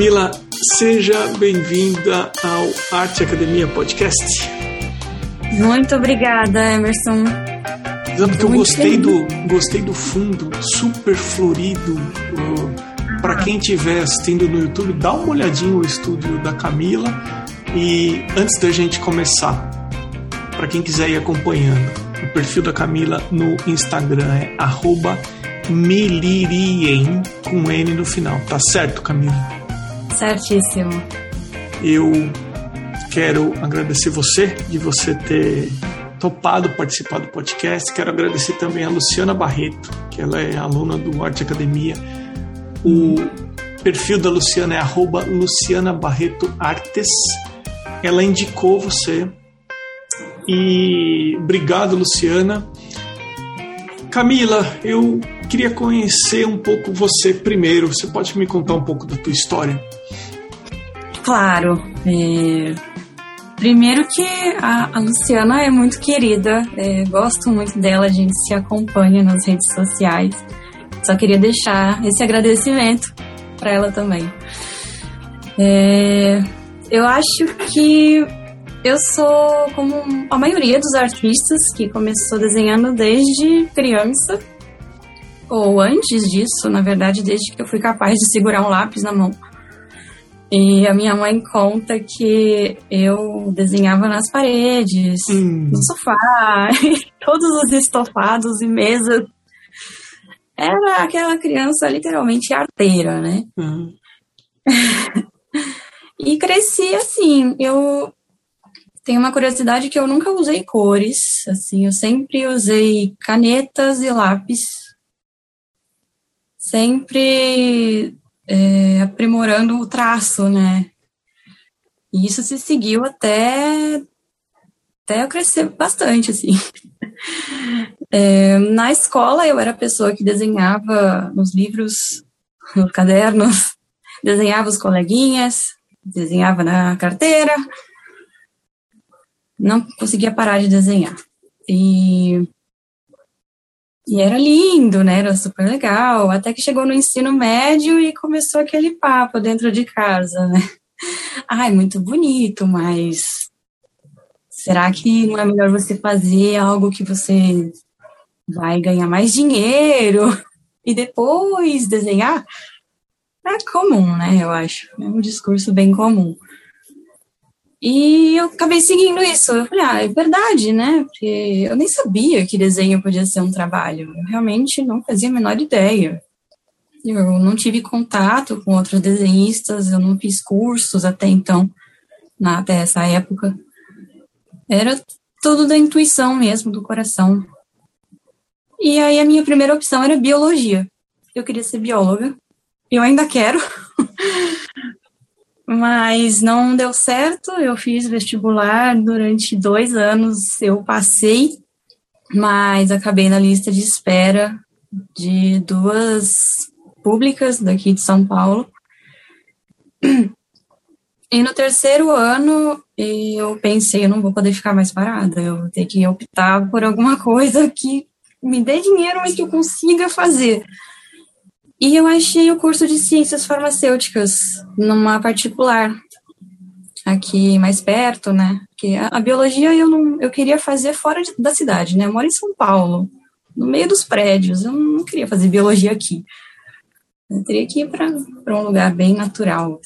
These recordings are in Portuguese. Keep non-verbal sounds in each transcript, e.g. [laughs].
Camila, seja bem-vinda ao Arte Academia Podcast. Muito obrigada, Emerson. Sabe que eu gostei do, gostei do fundo, super florido. Para quem estiver assistindo no YouTube, dá uma olhadinha no estúdio da Camila. E antes da gente começar, para quem quiser ir acompanhando, o perfil da Camila no Instagram é meliriem com N no final. Tá certo, Camila? Certíssimo. Eu quero agradecer você de você ter topado participar do podcast. Quero agradecer também a Luciana Barreto, que ela é aluna do Arte Academia. O perfil da Luciana é arroba Luciana Barreto Artes. Ela indicou você. E obrigado, Luciana. Camila, eu queria conhecer um pouco você primeiro. Você pode me contar um pouco da tua história? Claro. É... Primeiro que a, a, Luciana é muito querida, é, gosto muito dela, a gente se acompanha nas redes sociais. Só queria deixar esse agradecimento para ela também. É, eu acho que eu sou como a maioria dos artistas que começou desenhando desde criança, ou antes disso, na verdade, desde que eu fui capaz de segurar um lápis na mão. E a minha mãe conta que eu desenhava nas paredes, hum. no sofá, [laughs] todos os estofados e mesas. Era aquela criança literalmente arteira, né? Hum. [laughs] e cresci assim. Eu tenho uma curiosidade que eu nunca usei cores, assim, eu sempre usei canetas e lápis. Sempre é, aprimorando o traço, né? E isso se seguiu até, até eu crescer bastante, assim. [laughs] É, na escola, eu era a pessoa que desenhava nos livros, nos cadernos, [laughs] desenhava os coleguinhas, desenhava na carteira. Não conseguia parar de desenhar. E e era lindo, né? Era super legal. Até que chegou no ensino médio e começou aquele papo dentro de casa, né? [laughs] Ai, muito bonito, mas será que não é melhor você fazer algo que você vai ganhar mais dinheiro [laughs] e depois desenhar? É comum, né? Eu acho. É um discurso bem comum. E eu acabei seguindo isso. Eu falei, ah, é verdade, né? Porque eu nem sabia que desenho podia ser um trabalho. Eu realmente não fazia a menor ideia. Eu não tive contato com outros desenhistas, eu não fiz cursos até então, na, até essa época. Era tudo da intuição mesmo, do coração. E aí a minha primeira opção era biologia. Eu queria ser bióloga. Eu ainda quero. [laughs] mas não deu certo. Eu fiz vestibular durante dois anos, eu passei, mas acabei na lista de espera de duas públicas daqui de São Paulo. E no terceiro ano eu pensei, eu não vou poder ficar mais parada, eu vou ter que optar por alguma coisa que me dê dinheiro, mas que eu consiga fazer. E eu achei o curso de ciências farmacêuticas numa particular, aqui mais perto, né? Porque a, a biologia eu não, eu queria fazer fora de, da cidade, né? Eu moro em São Paulo, no meio dos prédios. Eu não queria fazer biologia aqui. Eu teria que ir para um lugar bem natural.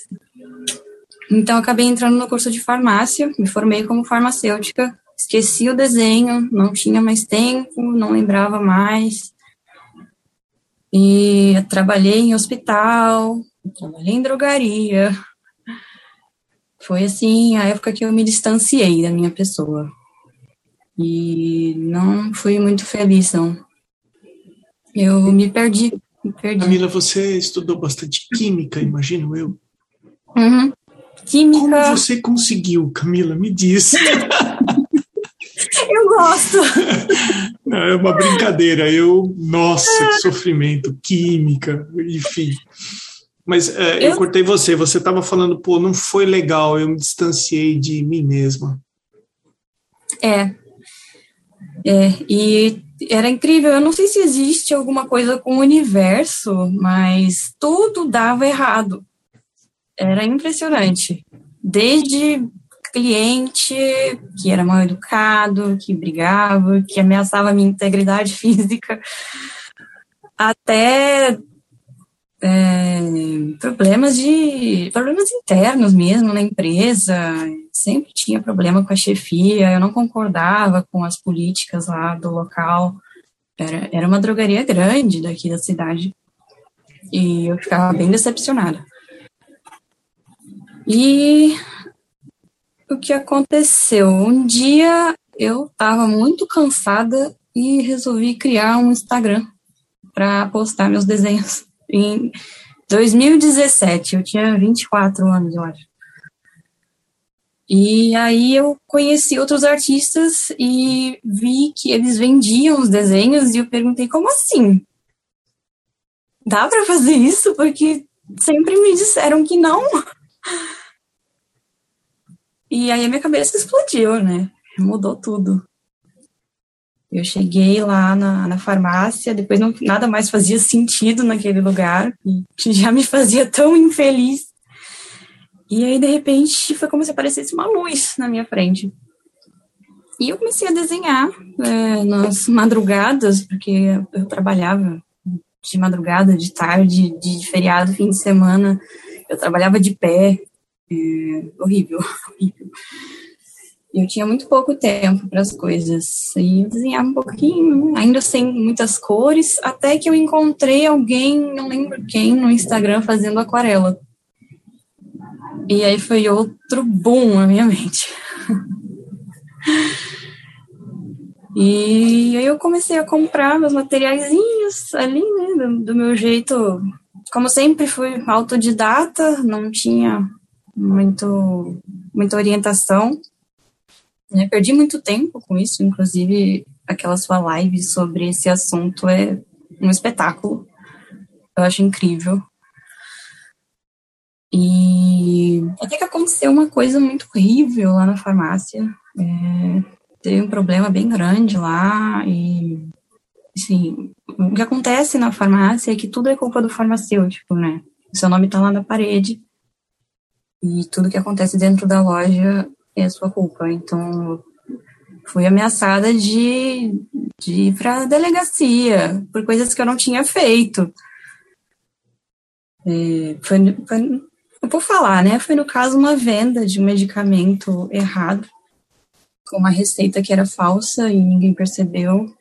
Então, acabei entrando no curso de farmácia, me formei como farmacêutica, esqueci o desenho, não tinha mais tempo, não lembrava mais. E trabalhei em hospital, trabalhei em drogaria. Foi assim a época que eu me distanciei da minha pessoa. E não fui muito feliz, não. Eu me perdi. Me perdi. Camila, você estudou bastante química, imagino eu. Uhum. Química. Como você conseguiu, Camila? Me diz. [laughs] Eu gosto. [laughs] Não, é uma brincadeira. Eu, nossa, que sofrimento, química, enfim. Mas é, eu... eu cortei você. Você estava falando, pô, não foi legal. Eu me distanciei de mim mesma. É. É, e era incrível. Eu não sei se existe alguma coisa com o universo, mas tudo dava errado. era impressionante. Desde cliente que era mal educado, que brigava, que ameaçava a minha integridade [laughs] física, até é, problemas de problemas internos mesmo na empresa. Sempre tinha problema com a chefia, eu não concordava com as políticas lá do local. Era, era uma drogaria grande daqui da cidade. E eu ficava bem decepcionada. E o que aconteceu? Um dia eu estava muito cansada e resolvi criar um Instagram para postar meus desenhos. [laughs] Em 2017, eu tinha 24 anos, eu acho. E aí eu conheci outros artistas e vi que eles vendiam os desenhos e eu perguntei como assim? Dá para fazer isso? Porque sempre me disseram que não. [laughs] E aí minha cabeça explodiu, né? Mudou tudo. Eu cheguei lá na, na farmácia, depois não, nada mais fazia sentido naquele lugar, que [laughs] já me fazia tão infeliz. E aí, de repente, foi como se aparecesse uma luz na minha frente. E eu comecei a desenhar é, nas madrugadas, porque eu trabalhava de madrugada, de tarde, de feriado, fim de semana. Eu trabalhava de pé, é, horrível, [laughs] horrível. Eu tinha muito pouco tempo para as coisas. E eu desenhava um pouquinho, ainda sem muitas cores, até que eu encontrei alguém, não lembro quem, no Instagram fazendo aquarela. E aí foi outro boom na minha mente. [laughs] e aí eu comecei a comprar meus materiaizinhos ali, né, do, do meu jeito. Como sempre fui autodidata, não tinha muito, muita orientação. Né? Perdi muito tempo com isso, inclusive aquela sua live sobre esse assunto é um espetáculo. Eu acho incrível. E até que aconteceu uma coisa muito horrível lá na farmácia. É, teve um problema bem grande lá e assim, o que acontece na farmácia é que tudo é culpa do farmacêutico, né? O seu nome tá lá na parede e tudo que acontece dentro da loja é sua culpa. Então, fui ameaçada de, de ir para a delegacia por coisas que eu não tinha feito. É, foi, foi, eu vou falar, né? Foi no caso uma venda de um medicamento errado, com uma receita que era falsa e ninguém percebeu.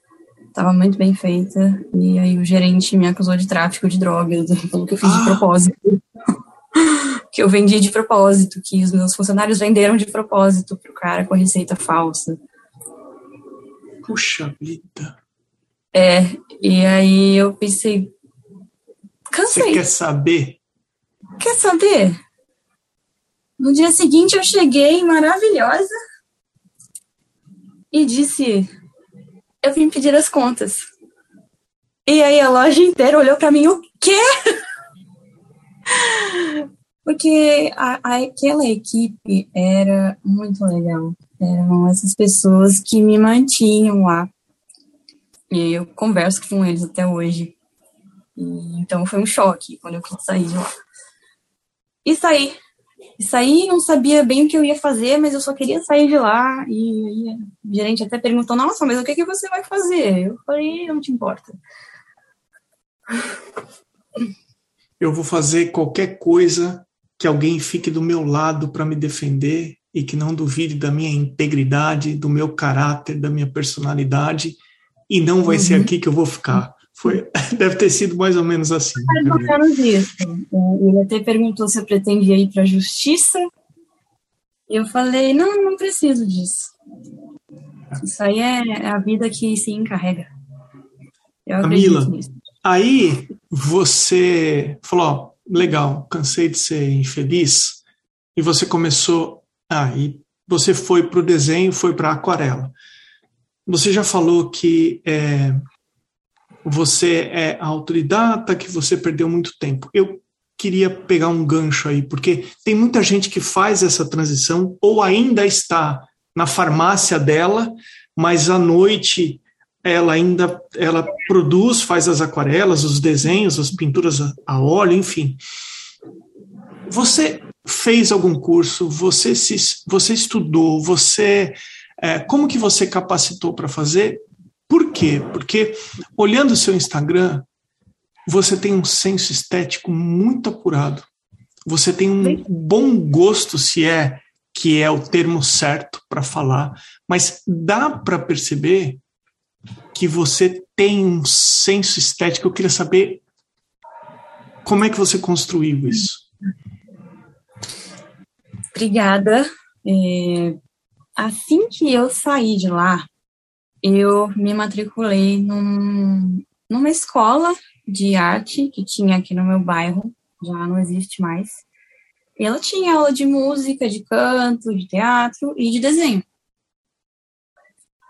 Estava muito bem feita. E aí o gerente me acusou de tráfico de drogas, falou que eu fiz de ah! propósito [laughs] que eu vendi de propósito, que os meus funcionários venderam de propósito para o cara com receita falsa. Puxa vida. É, e aí eu pensei, cansei. Você quer saber? Quer saber? No dia seguinte eu cheguei maravilhosa e disse, eu vim pedir as contas. E aí a loja inteira olhou para mim, o quê? [laughs] Porque a, aquela equipe era muito legal. Eram essas pessoas que me mantinham lá. E eu converso com eles até hoje. E, então foi um choque quando eu saí de lá. E saí. E saí, não sabia bem o que eu ia fazer, mas eu só queria sair de lá. E, e o gerente até perguntou: Nossa, mas o que, que você vai fazer? Eu falei: Não te importa. Eu vou fazer qualquer coisa que alguém fique do meu lado para me defender e que não duvide da minha integridade, do meu caráter, da minha personalidade, e não vai uhum. ser aqui que eu vou ficar. Foi, [laughs] deve ter sido mais ou menos assim. Mais ou menos isso. Ele até perguntou se eu pretendia ir para a justiça. Eu falei, não, não preciso disso. Isso aí é a vida que se encarrega. Eu Camila, aí você falou, ó, legal, cansei de ser infeliz, e você começou, ah, e você foi para o desenho, foi para a aquarela. Você já falou que é, você é autodidata, que você perdeu muito tempo. Eu queria pegar um gancho aí, porque tem muita gente que faz essa transição ou ainda está na farmácia dela, mas à noite ela ainda ela produz, faz as aquarelas, os desenhos, as pinturas a óleo, enfim. Você fez algum curso, você se, você estudou, você é, como que você capacitou para fazer? Por quê? Porque olhando o seu Instagram, você tem um senso estético muito apurado. Você tem um bom gosto, se é que é o termo certo para falar, mas dá para perceber que você tem um senso estético. Eu queria saber como é que você construiu isso. Obrigada. É, assim que eu saí de lá, eu me matriculei num, numa escola de arte que tinha aqui no meu bairro, já não existe mais. Ela tinha aula de música, de canto, de teatro e de desenho.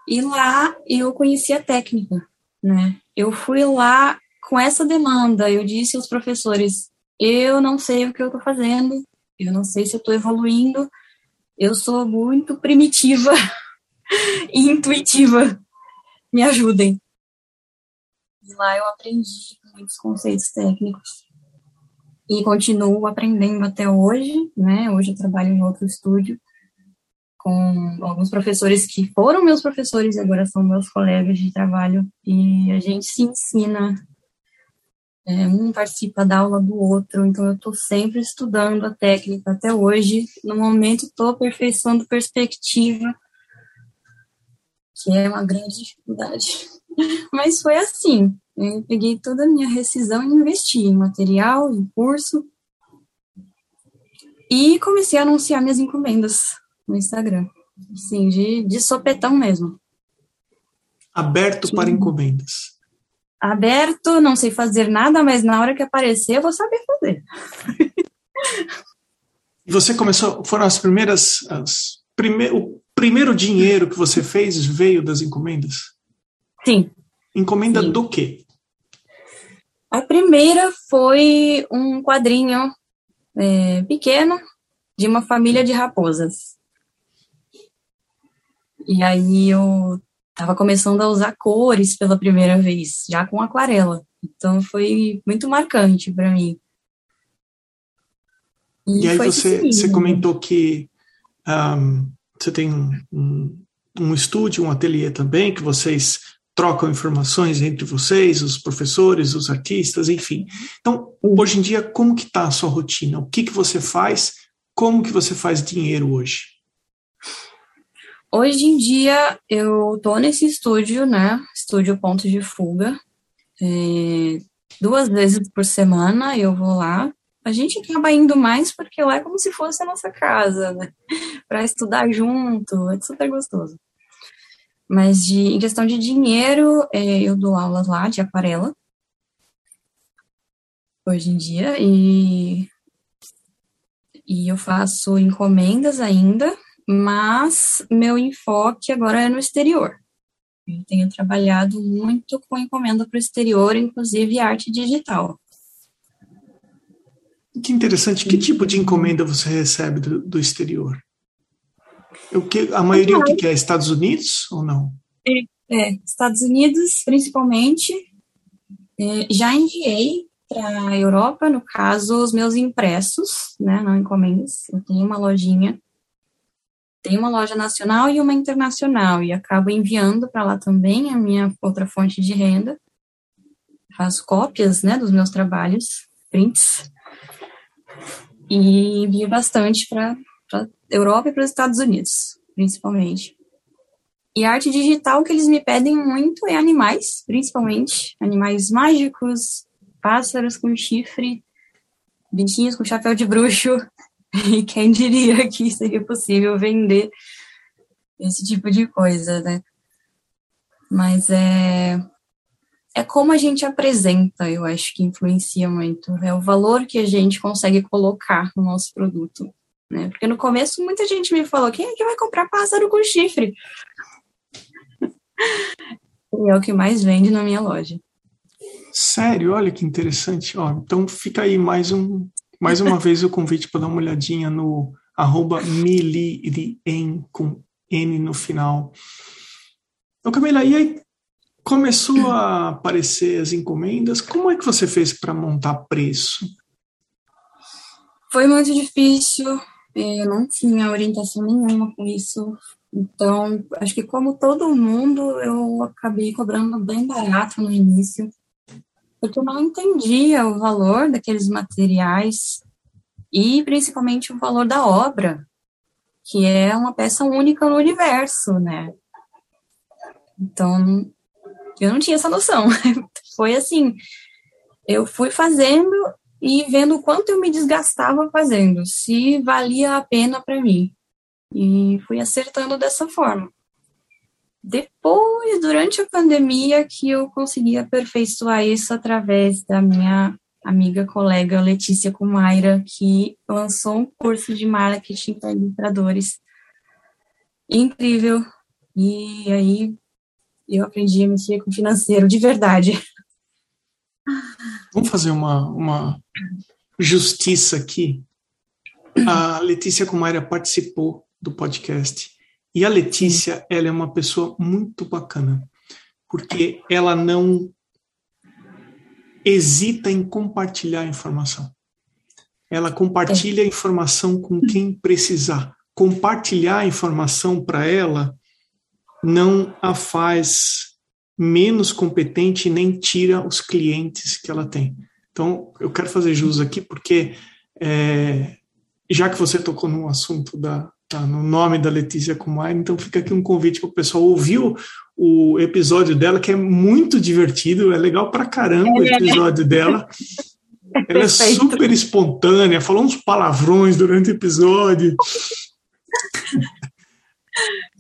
E lá eu conheci a técnica, né? Eu fui lá com essa demanda, eu disse aos professores: eu não sei o que eu estou fazendo, eu não sei se eu estou evoluindo, eu sou muito primitiva [laughs] e intuitiva, me ajudem. E lá eu aprendi muitos conceitos técnicos e continuo aprendendo até hoje, né? Hoje eu trabalho em outro estúdio com alguns professores que foram meus professores e agora são meus colegas de trabalho. E a gente se ensina é, um participa da aula do outro, então eu estou sempre estudando a técnica até hoje. No momento estou aperfeiçoando perspectiva, que é uma grande dificuldade. [laughs] Mas foi assim, eu peguei toda a minha rescisão e investi em material, em curso, e comecei a anunciar minhas encomendas no Instagram, assim, de, de sopetão mesmo. Aberto para encomendas. Aberto, não sei fazer nada, mas na hora que aparecer eu vou saber fazer. Você começou, foram as primeiras, as prime, o primeiro dinheiro que você fez veio das encomendas? Sim. Encomenda Sim. do quê? A primeira foi um quadrinho é, pequeno de uma família de raposas. E aí eu estava começando a usar cores pela primeira vez, já com aquarela. Então foi muito marcante para mim. E, e aí você, você comentou que um, você tem um, um estúdio, um ateliê também, que vocês trocam informações entre vocês, os professores, os artistas, enfim. Então, hoje em dia, como que está a sua rotina? O que, que você faz? Como que você faz dinheiro hoje? Hoje em dia, eu tô nesse estúdio, né? Estúdio Ponto de Fuga. É, duas vezes por semana eu vou lá. A gente acaba indo mais porque lá é como se fosse a nossa casa, né? [laughs] Para estudar junto, é super gostoso. Mas de, em questão de dinheiro, é, eu dou aulas lá de aquarela, hoje em dia, e, e eu faço encomendas ainda, mas meu enfoque agora é no exterior. Eu tenho trabalhado muito com encomenda para o exterior, inclusive arte digital. Que interessante. Que tipo de encomenda você recebe do, do exterior? O que, a maioria o que é? Estados Unidos ou não? É, é Estados Unidos, principalmente. É, já enviei para a Europa, no caso, os meus impressos, né, não encomendas. Eu tenho uma lojinha, tenho uma loja nacional e uma internacional, e acabo enviando para lá também a minha outra fonte de renda. Faço cópias, né, dos meus trabalhos, prints, e envio bastante para Europa e para os Estados Unidos, principalmente. E arte digital que eles me pedem muito é animais, principalmente animais mágicos, pássaros com chifre, bichinhos com chapéu de bruxo. E quem diria que seria possível vender esse tipo de coisa, né? Mas é é como a gente apresenta, eu acho que influencia muito. É o valor que a gente consegue colocar no nosso produto. Né? Porque no começo muita gente me falou: quem é que vai comprar pássaro com chifre? [laughs] e é o que mais vende na minha loja. Sério, olha que interessante. Ó, então fica aí mais um, mais uma vez o convite para dar uma olhadinha no arroba milirien com N no final. Então, Camila, e aí começou a aparecer as encomendas. Como é que você fez para montar preço? Foi muito difícil, eu não tinha orientação nenhuma com isso. Então, acho que como todo mundo, eu acabei cobrando bem barato no início, porque eu não entendia o valor daqueles materiais e principalmente o valor da obra, que é uma peça única no universo, né? Então, eu não tinha essa noção. [laughs] Foi assim, eu fui fazendo e vendo o quanto eu me desgastava fazendo, se valia a pena para mim. E fui acertando dessa forma. Depois, durante a pandemia, que eu consegui aperfeiçoar isso através da minha amiga, colega Letícia Kumaira, que lançou um curso de marketing para ilustradores. Incrível. E aí eu aprendi a mexer com financeiro de verdade. Vamos fazer uma, uma justiça aqui. A Letícia Kumaira participou do podcast. E a Letícia, ela é uma pessoa muito bacana, porque ela não hesita em compartilhar a informação. Ela compartilha a informação com quem precisar. Compartilhar a informação para ela não a faz menos competente nem tira os clientes que ela tem. Então, eu quero fazer jus aqui porque, é, já que você tocou no assunto da, tá, no nome da Letícia Kumar, então fica aqui um convite para o pessoal ouvir o, o, episódio dela, que é muito divertido, é legal pra caramba o é. episódio dela. Ela é super espontânea, falou uns palavrões durante o episódio.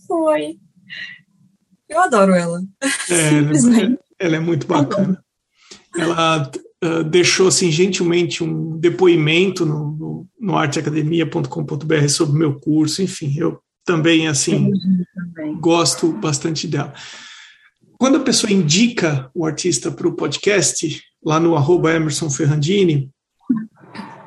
Foi. Eu adoro ela. É, Simplesmente. Ela é muito bacana. Ela uh, deixou assim gentilmente um depoimento no, no, no arteacademia.com.br sobre o meu curso, enfim, eu também assim também. gosto bastante dela. Quando a pessoa indica o artista para o podcast, lá no arroba Emerson Ferrandini,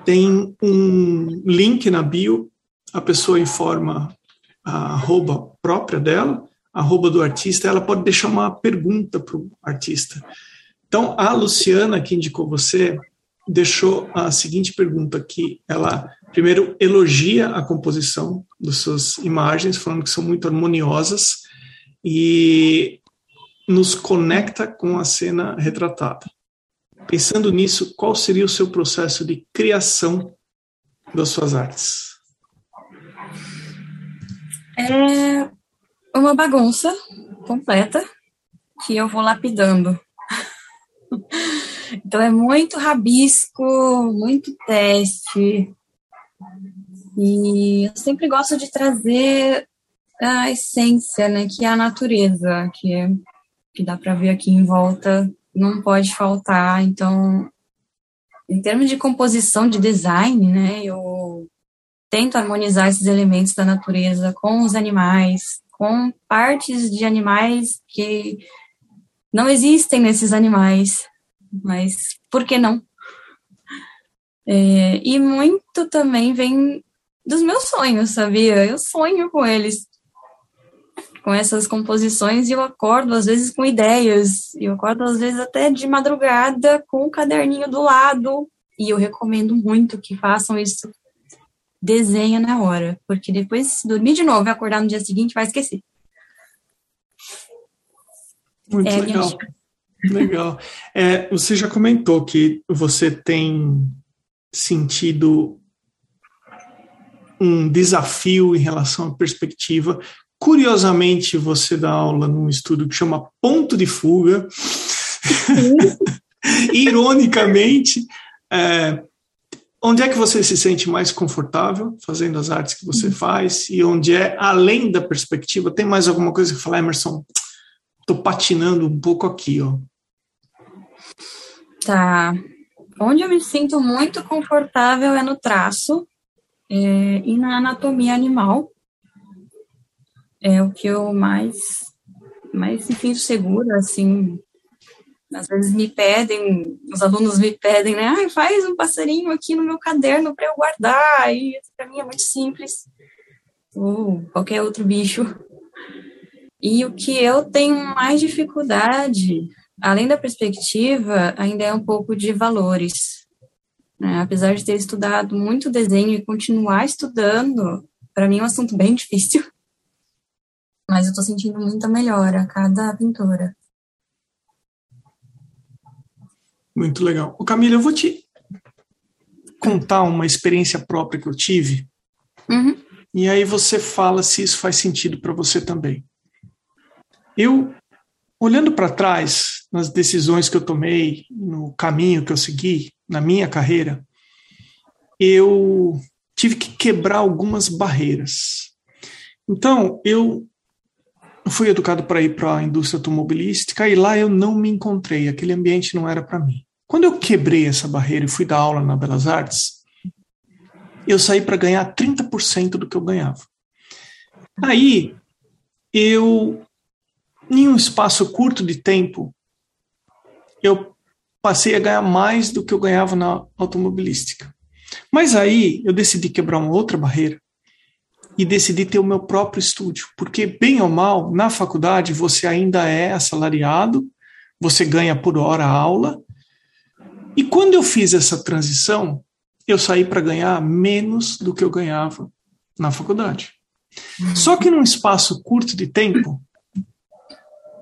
tem um link na bio, a pessoa informa a arroba própria dela, arroba do artista, ela pode deixar uma pergunta para o artista. Então, a Luciana, que indicou você, deixou a seguinte pergunta aqui. Ela, primeiro, elogia a composição das suas imagens, falando que são muito harmoniosas e nos conecta com a cena retratada. Pensando nisso, qual seria o seu processo de criação das suas artes? É uma bagunça completa que eu vou lapidando. Então é muito rabisco, muito teste. E eu sempre gosto de trazer a essência, né, que é a natureza, que que dá para ver aqui em volta, não pode faltar. Então, em termos de composição, de design, né, eu tento harmonizar esses elementos da natureza com os animais, com partes de animais que não existem nesses animais, mas por que não? É, e muito também vem dos meus sonhos, sabia? Eu sonho com eles, com essas composições, e eu acordo às vezes com ideias, eu acordo às vezes até de madrugada com o um caderninho do lado, e eu recomendo muito que façam isso. Desenha na hora, porque depois, se dormir de novo e acordar no dia seguinte, vai esquecer. Muito é, legal. Legal. É, você já comentou que você tem sentido um desafio em relação à perspectiva. Curiosamente, você dá aula num estudo que chama Ponto de Fuga. [laughs] Ironicamente, é, onde é que você se sente mais confortável fazendo as artes que você faz? E onde é, além da perspectiva, tem mais alguma coisa que falar, Emerson? Estou patinando um pouco aqui, ó. Tá. Onde eu me sinto muito confortável é no traço é, e na anatomia animal. É o que eu mais, mais me sinto segura, assim. Às vezes me pedem, os alunos me pedem, né? Ai, faz um passarinho aqui no meu caderno para eu guardar. E para mim é muito simples. Ou qualquer outro bicho. E o que eu tenho mais dificuldade além da perspectiva, ainda é um pouco de valores. Né? Apesar de ter estudado muito desenho e continuar estudando, para mim é um assunto bem [laughs] difícil. Mas eu estou sentindo muita melhora a cada pintura. Muito legal. O Camila, eu vou te contar uma experiência própria que eu tive. Uhum. E aí você fala se isso faz sentido para você também. Eu, olhando para trás, nas decisões que eu tomei, no caminho que eu segui, na minha carreira, eu tive que quebrar algumas barreiras. Então, eu fui educado para ir para a indústria automobilística e lá eu não me encontrei, aquele ambiente não era para mim. Quando eu quebrei essa barreira e fui dar aula na Belas Artes, eu saí para ganhar 30% do que eu ganhava. Aí, eu, em um espaço curto de tempo, eu passei a ganhar mais do que eu ganhava na automobilística. Mas aí eu decidi quebrar uma outra barreira e decidi ter o meu próprio estúdio, porque bem ou mal, na faculdade você ainda é assalariado, você ganha por hora aula. E quando eu fiz essa transição, eu saí para ganhar menos do que eu ganhava na faculdade. Só que num espaço curto de tempo,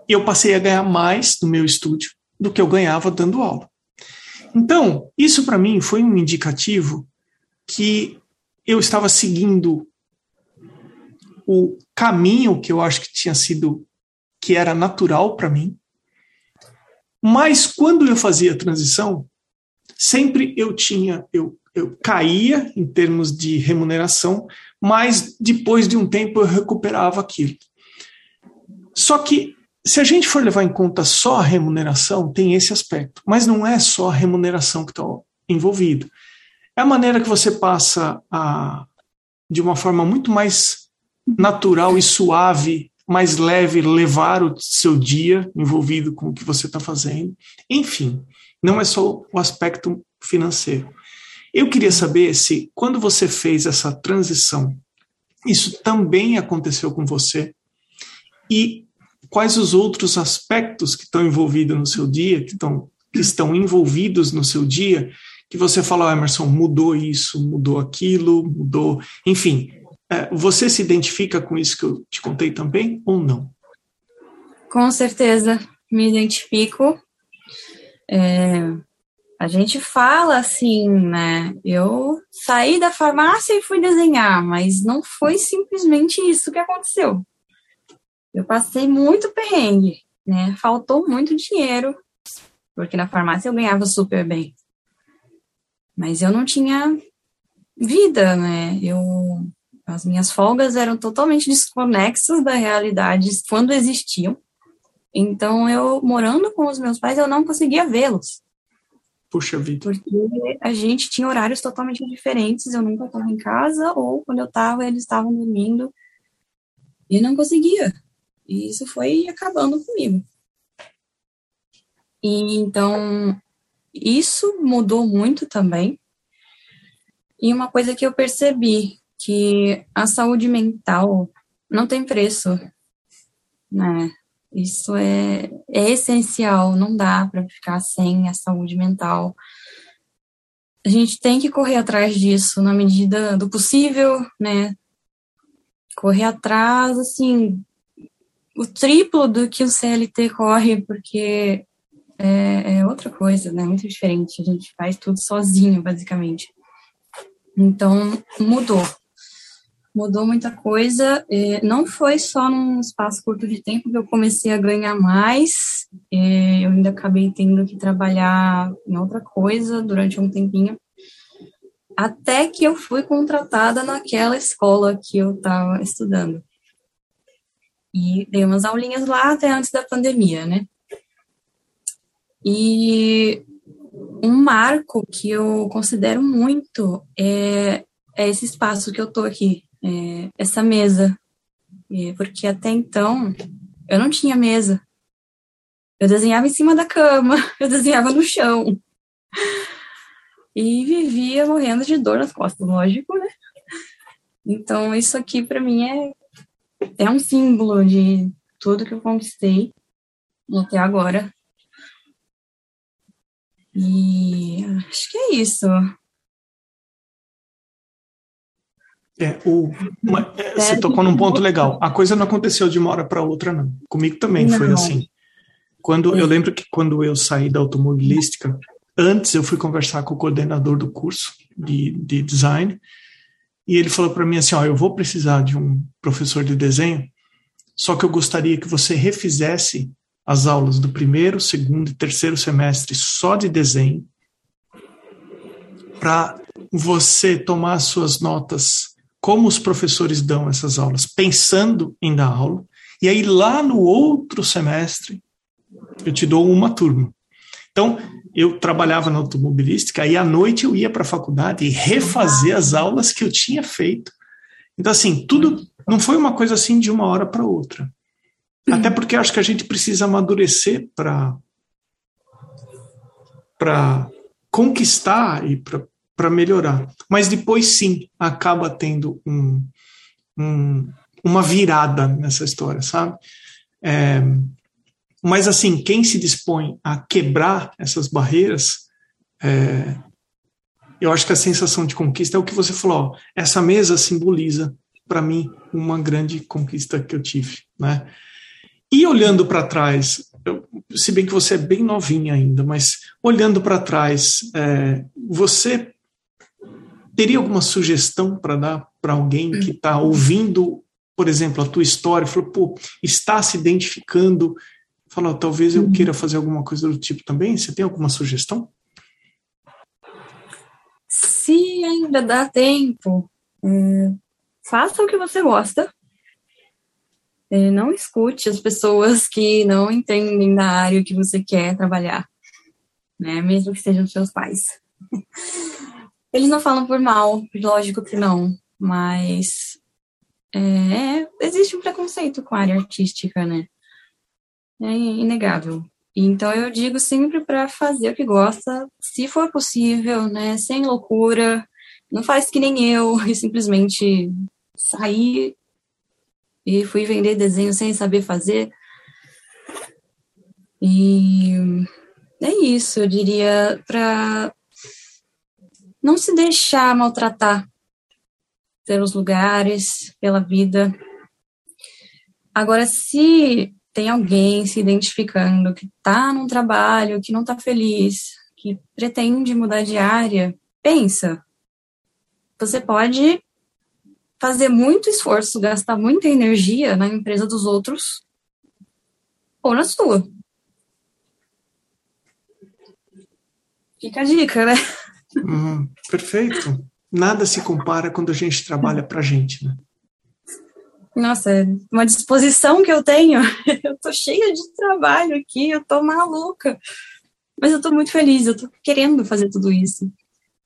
eu passei a ganhar mais no meu estúdio do que eu ganhava dando aula. Então, isso para mim foi um indicativo que eu estava seguindo o caminho que eu acho que tinha sido que era natural para mim. Mas quando eu fazia a transição, sempre eu tinha eu eu caía em termos de remuneração, mas depois de um tempo eu recuperava aquilo. Só que se a gente for levar em conta só a remuneração, tem esse aspecto, mas não é só a remuneração que está envolvido. É a maneira que você passa a, de uma forma muito mais natural e suave, mais leve, levar o seu dia envolvido com o que você está fazendo. Enfim, não é só o aspecto financeiro. Eu queria saber se, quando você fez essa transição, isso também aconteceu com você e quais os outros aspectos que estão envolvidos no seu dia, que estão, que estão envolvidos no seu dia, que você fala, oh, Emerson, mudou isso, mudou aquilo, mudou. Enfim, é, você se identifica com isso que eu te contei também ou não? Com certeza, me identifico. É, a gente fala assim, né? Eu saí da farmácia e fui desenhar, mas não foi simplesmente isso que aconteceu. Eu passei muito perrengue, né? Faltou muito dinheiro, porque na farmácia eu ganhava super bem. Mas eu não tinha vida, né? Eu as minhas folgas eram totalmente desconexas da realidade quando existiam. Então eu morando com os meus pais, eu não conseguia vê-los. Puxa vida. Porque a gente tinha horários totalmente diferentes. Eu nunca estava em casa, ou quando eu estava, eles estavam dormindo. E não conseguia. E isso foi acabando comigo. E então, isso mudou muito também. E uma coisa que eu percebi, que a saúde mental não tem preço, né? Isso é, é essencial, não dá para ficar sem a saúde mental. A gente tem que correr atrás disso na medida do possível, né? Correr atrás, assim, o triplo do que o CLT corre, porque é, é, outra coisa, né? Muito diferente. A gente faz tudo sozinho, basicamente. Então, mudou mudou muita coisa. É, não foi só num espaço curto de tempo que eu comecei a ganhar mais. É, eu ainda acabei tendo que trabalhar em outra coisa durante um tempinho. Até que eu fui contratada naquela escola que eu estava estudando. E dei umas aulinhas lá até antes da pandemia, né? E um marco que eu considero muito é, é esse espaço que eu tô aqui, é, essa mesa. É, porque até então eu não tinha mesa. Eu desenhava em cima da cama, [laughs] eu desenhava no chão. E vivia morrendo de dor nas costas, lógico, né? Então, isso aqui para mim é, é um símbolo de tudo que eu conquistei até agora. E acho que é isso. É, o, uma, é, você tocou num ponto legal. A coisa não aconteceu de uma hora para outra, não. Comigo também não. foi assim. Quando eu lembro que quando eu saí da automobilística, antes eu fui conversar com o coordenador do curso de, de design e ele falou para mim assim, ó, eu vou precisar de um professor de desenho, só que eu gostaria que você refizesse as aulas do primeiro, segundo e terceiro semestre só de desenho para você tomar suas notas como os professores dão essas aulas, pensando em dar aula, e aí lá no outro semestre eu te dou uma turma. Então, eu trabalhava na automobilística e à noite eu ia para a faculdade e refazer as aulas que eu tinha feito. Então, assim, tudo não foi uma coisa assim de uma hora para outra. Até porque acho que a gente precisa amadurecer para para conquistar e para melhorar. Mas depois sim acaba tendo um, um, uma virada nessa história, sabe? É, mas assim, quem se dispõe a quebrar essas barreiras, é, eu acho que a sensação de conquista é o que você falou. Ó, essa mesa simboliza para mim uma grande conquista que eu tive, né? E olhando para trás, eu, se bem que você é bem novinha ainda, mas olhando para trás, é, você teria alguma sugestão para dar para alguém que está ouvindo, por exemplo, a tua história, falou, pô, está se identificando Falou, talvez eu queira fazer alguma coisa do tipo também. Você tem alguma sugestão? Se ainda dá tempo, é, faça o que você gosta. É, não escute as pessoas que não entendem da área que você quer trabalhar, né? Mesmo que sejam seus pais. [laughs] Eles não falam por mal, lógico que não, mas é, existe um preconceito com a área artística, né? É inegável. Então eu digo sempre para fazer o que gosta, se for possível, né, sem loucura, não faz que nem eu [laughs] e simplesmente sair e fui vender desenho sem saber fazer. E é isso, eu diria para não se deixar maltratar pelos lugares, pela vida. Agora, se tem alguém se identificando que está num trabalho, que não está feliz, que pretende mudar de área, pensa. Você pode fazer muito esforço, gastar muita energia na empresa dos outros ou na sua. Fica a dica, né? Uhum, perfeito. Nada se compara quando a gente trabalha para a gente, né? Nossa, uma disposição que eu tenho. [laughs] Eu tô cheia de trabalho aqui, eu tô maluca. Mas eu tô muito feliz, eu tô querendo fazer tudo isso.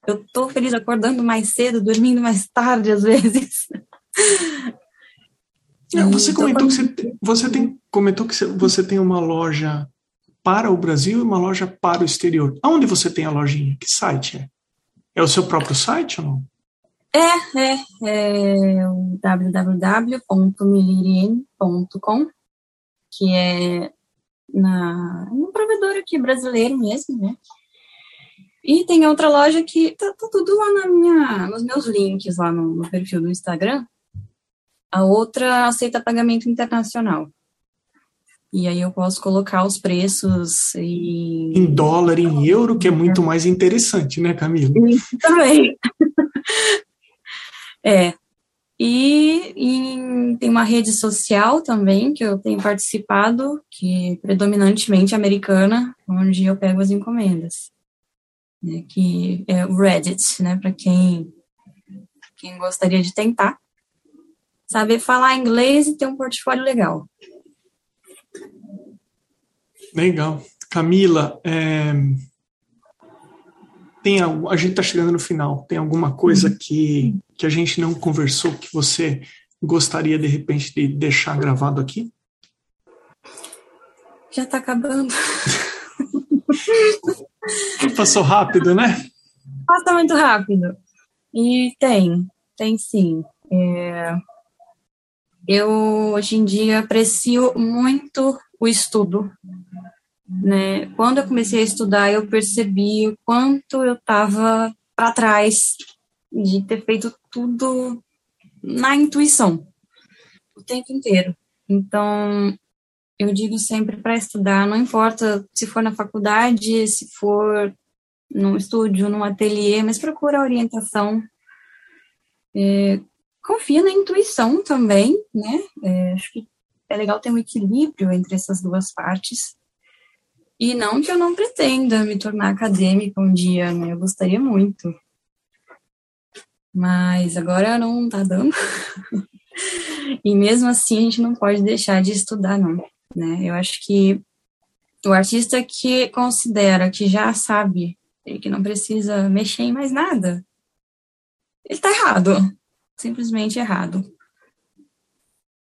Eu tô feliz acordando mais cedo, dormindo mais tarde às [laughs] vezes. É, você comentou que você, você tem, comentou que você tem uma loja para o Brasil e uma loja para o exterior. Aonde você tem a lojinha? Que site é? É o seu próprio site ou não? É, é, é o www.milirien.com, que é na, um provedor aqui brasileiro mesmo, né? E tem outra loja que tá, tá tudo lá na minha, nos meus links lá no, no, perfil do Instagram. A outra aceita pagamento internacional. E aí eu posso colocar os preços e... em dólar, em euro, que é muito mais interessante, né, Camila? Também. [laughs] É. E, e, tem uma rede social também que eu tenho participado, que é predominantemente americana, onde eu pego as encomendas. Né, que é o Reddit, né, para quem, quem gostaria de tentar. Saber falar inglês e ter um portfólio legal. Legal. Camila, é, tem a, gente está chegando no final. Tem alguma coisa uhum. que, que a gente não conversou que você gostaria de repente de deixar gravado aqui? Já está acabando. [laughs] Passou rápido, né? Passa muito rápido. E tem, tem sim. É... Eu hoje em dia aprecio muito o estudo né? Quando eu comecei a estudar, eu percebi o quanto eu estava para trás de ter feito tudo na intuição o tempo inteiro. Então, eu digo sempre para estudar, não importa se for na faculdade, se for num estúdio, num ateliê, mas procura orientação. É, confia na intuição também, né? É, acho que é legal ter um equilíbrio entre essas duas partes. E não que eu não pretenda me tornar acadêmica um dia, né? Eu gostaria muito. Mas agora não tá dando. [laughs] e mesmo assim a gente não pode deixar de estudar, não. Né? Eu acho que o artista que considera que já sabe e que não precisa mexer em mais nada, ele tá errado. Simplesmente errado.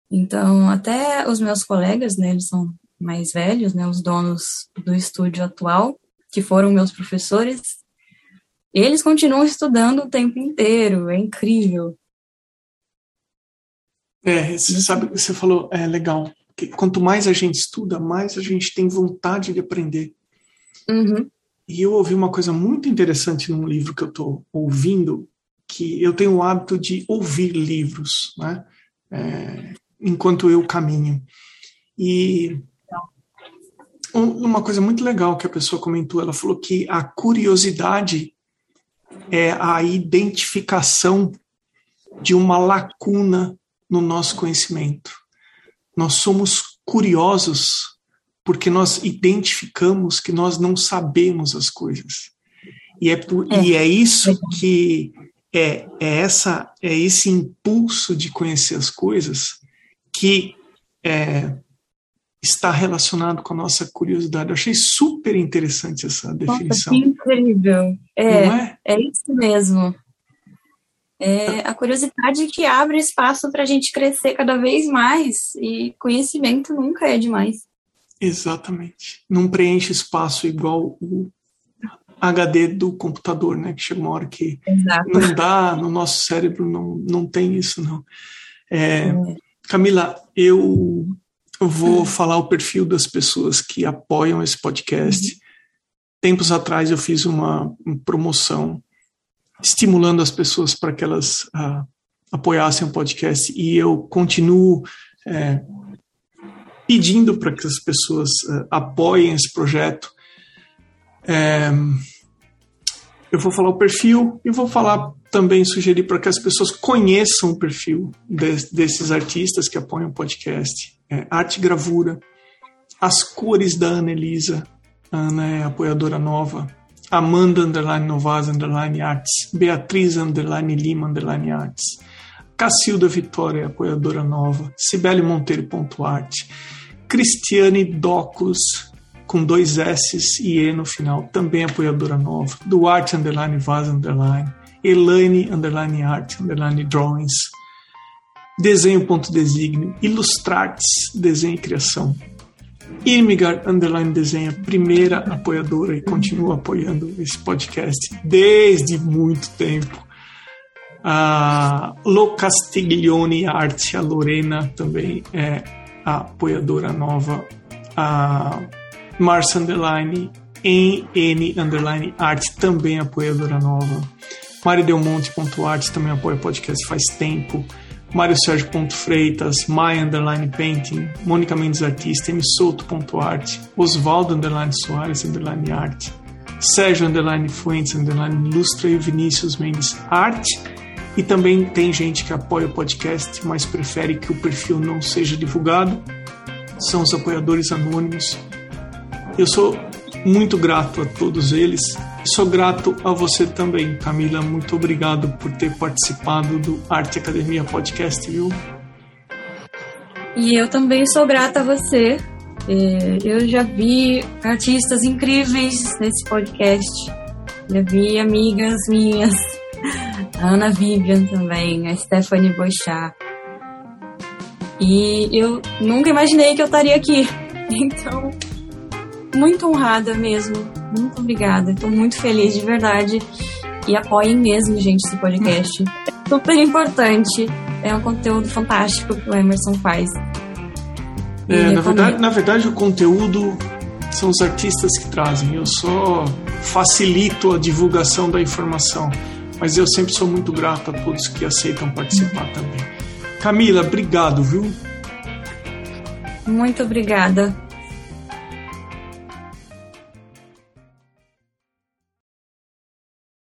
Então, até os meus colegas, né, eles são mais velhos, né, os donos do estúdio atual, que foram meus professores, eles continuam estudando o tempo inteiro, é incrível. É, você sabe, você falou, é legal, que quanto mais a gente estuda, mais a gente tem vontade de aprender. Uhum. E eu ouvi uma coisa muito interessante num livro que eu estou ouvindo, que eu tenho o hábito de ouvir livros, né? É, enquanto eu caminho. E uma coisa muito legal que a pessoa comentou, ela falou que a curiosidade é a identificação de uma lacuna no nosso conhecimento. Nós somos curiosos porque nós identificamos que nós não sabemos as coisas. E é, por, é. E é isso que é, é, essa, é esse impulso de conhecer as coisas que é, está relacionado com a nossa curiosidade. Eu achei super interessante essa definição. Nossa, que incrível. É, é? é isso mesmo. É a curiosidade que abre espaço para a gente crescer cada vez mais e conhecimento nunca é demais. Exatamente. Não preenche espaço igual o HD do computador, né? Que chega uma hora que Exato. não dá, no nosso cérebro não, não tem isso, não. É, é. Camila, eu vou hum. falar o perfil das pessoas que apoiam esse podcast. Uhum. Tempos atrás eu fiz uma promoção estimulando as pessoas para que elas uh, apoiassem o podcast e eu continuo é, pedindo para que as pessoas uh, apoiem esse projeto. É, eu vou falar o perfil e vou falar também sugerir para que as pessoas conheçam o perfil de, desses artistas que apoiam o podcast. É, arte gravura, as cores da Ana Elisa, Ana é apoiadora nova, Amanda underline Novaz underline Arts, Beatriz underline Lima underline Arts, Cacilda Vitória, apoiadora nova, Cibele Monteiro ponto arte, Cristiane Docos, com dois S e E no final, também apoiadora nova, Duarte underline Vaz underline, Elaine underline art underline drawings, desenho ponto designio, Ilustrates, desenho e criação, Irmigar Underline Desenha, primeira apoiadora e continua apoiando esse podcast desde muito tempo. A Lo Castiglione Arte, a Lorena também é a apoiadora nova. A Marcia Underline, NN Underline Arte, também apoiadora nova. Mari Delmonte.arte também apoia o podcast faz tempo. Mário Sérgio Freitas, Maia Underline Painting, Mônica Mendes Artista, M Souto.arte, Oswaldo Underline Soares Underline Arte, Sérgio Underline Fuentes Underline Ilustra e Vinícius Mendes Arte. E também tem gente que apoia o podcast, mas prefere que o perfil não seja divulgado. São os apoiadores anônimos. Eu sou muito grato a todos eles Sou grato a você também, Camila. Muito obrigado por ter participado do Arte Academia Podcast, viu? E eu também sou grata a você. É, eu já vi artistas incríveis nesse podcast. Já vi amigas minhas, a Ana Vivian também, a Stephanie Boixá. E eu nunca imaginei que eu estaria aqui. [laughs] Então, muito honrada mesmo. Muito obrigada. Estou muito feliz de verdade. E apoiem mesmo, gente, esse podcast. É [laughs] super importante. É um conteúdo fantástico que o Emerson faz. É, na, verdade, na verdade, o conteúdo são os artistas que trazem. Eu só facilito a divulgação da informação. mas eu sempre sou muito grato a todos que aceitam participar também. Camila, obrigado, viu? Muito obrigada.